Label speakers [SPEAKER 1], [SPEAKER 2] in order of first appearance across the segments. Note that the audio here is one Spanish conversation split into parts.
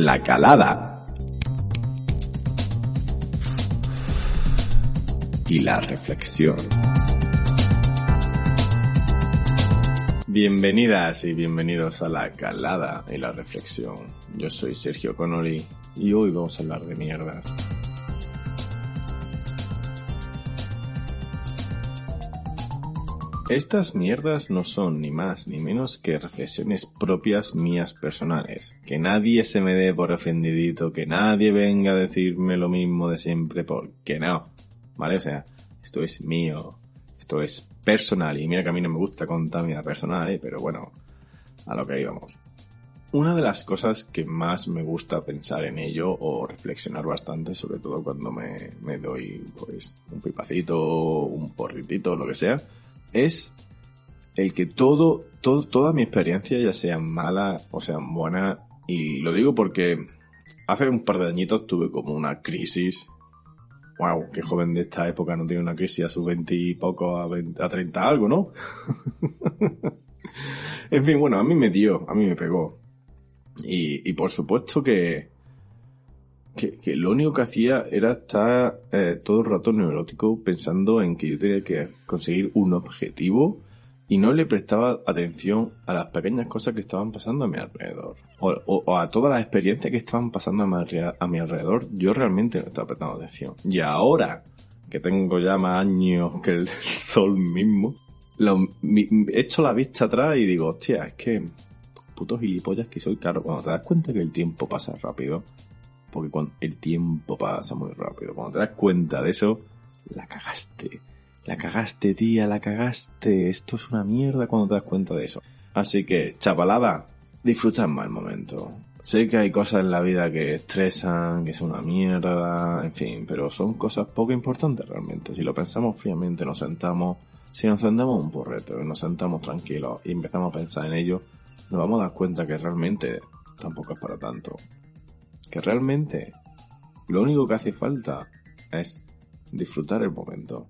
[SPEAKER 1] La calada. Y la reflexión. Bienvenidas y bienvenidos a la calada y la reflexión. Yo soy Sergio Connolly y hoy vamos a hablar de mierda. Estas mierdas no son ni más ni menos que reflexiones propias mías personales. Que nadie se me dé por ofendidito, que nadie venga a decirme lo mismo de siempre, porque no. ¿Vale? O sea, esto es mío, esto es personal, y mira que a mí no me gusta contar mi vida personal, ¿eh? pero bueno, a lo que íbamos. Una de las cosas que más me gusta pensar en ello o reflexionar bastante, sobre todo cuando me, me doy pues un pipacito, un porritito, lo que sea, es el que todo, todo, toda mi experiencia, ya sea mala o sea buena, y lo digo porque hace un par de añitos tuve como una crisis. Wow, qué joven de esta época no tiene una crisis a sus 20 y poco, a, 20, a 30 algo, ¿no? en fin, bueno, a mí me dio, a mí me pegó. Y, y por supuesto que, que, lo único que hacía era estar eh, todo el rato neurótico pensando en que yo tenía que conseguir un objetivo y no le prestaba atención a las pequeñas cosas que estaban pasando a mi alrededor. O, a todas las experiencias que estaban pasando a mi, alrededor, yo realmente no estaba prestando atención. Y ahora que tengo ya más años que el sol mismo, lo, echo la vista atrás y digo, hostia, es que putos gilipollas que soy, claro, cuando te das cuenta que el tiempo pasa rápido, porque cuando el tiempo pasa muy rápido. Cuando te das cuenta de eso, la cagaste. La cagaste, tía, la cagaste. Esto es una mierda cuando te das cuenta de eso. Así que, chapalada, disfruta más el momento. Sé que hay cosas en la vida que estresan, que son una mierda, en fin, pero son cosas poco importantes realmente. Si lo pensamos fríamente, nos sentamos, si nos sentamos un porreto, nos sentamos tranquilos y empezamos a pensar en ello, nos vamos a dar cuenta que realmente tampoco es para tanto que realmente lo único que hace falta es disfrutar el momento.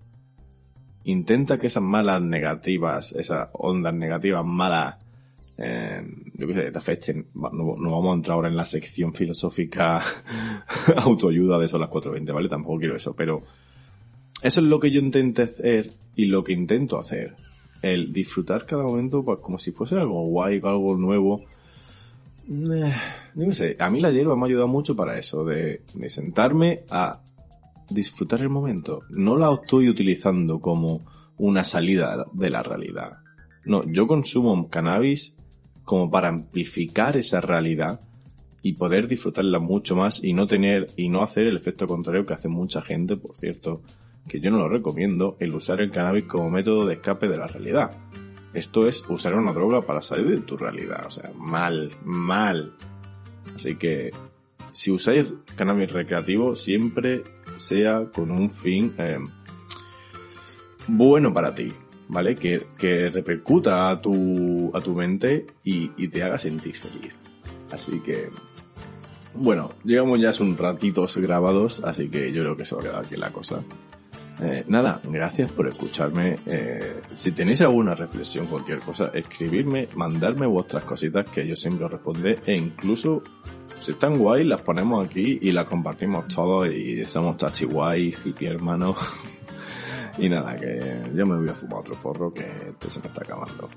[SPEAKER 1] Intenta que esas malas negativas, esas ondas negativas malas, eh, yo qué sé, te afecten. No, no, vamos a entrar ahora en la sección filosófica autoayuda de eso las 4.20, ¿vale? Tampoco quiero eso, pero eso es lo que yo intento hacer y lo que intento hacer. El disfrutar cada momento pues, como si fuese algo guay, algo nuevo, eh, no sé, a mí la hierba me ha ayudado mucho para eso, de, sentarme a disfrutar el momento. No la estoy utilizando como una salida de la realidad. No, yo consumo cannabis como para amplificar esa realidad y poder disfrutarla mucho más y no tener y no hacer el efecto contrario que hace mucha gente, por cierto, que yo no lo recomiendo, el usar el cannabis como método de escape de la realidad. Esto es usar una droga para salir de tu realidad. O sea, mal, mal. Así que si usáis cannabis recreativo, siempre sea con un fin eh, bueno para ti, ¿vale? Que, que repercuta a tu, a tu mente y, y, te haga sentir feliz. Así que, bueno, llegamos ya a un ratitos grabados, así que yo creo que se va a quedar aquí la cosa. Eh, nada, gracias por escucharme. Eh, si tenéis alguna reflexión, cualquier cosa, escribirme, mandarme vuestras cositas que yo siempre os e incluso si están guay las ponemos aquí y las compartimos todos y estamos tachi guay, hippie hermano. y nada, que yo me voy a fumar otro porro que este se me está acabando.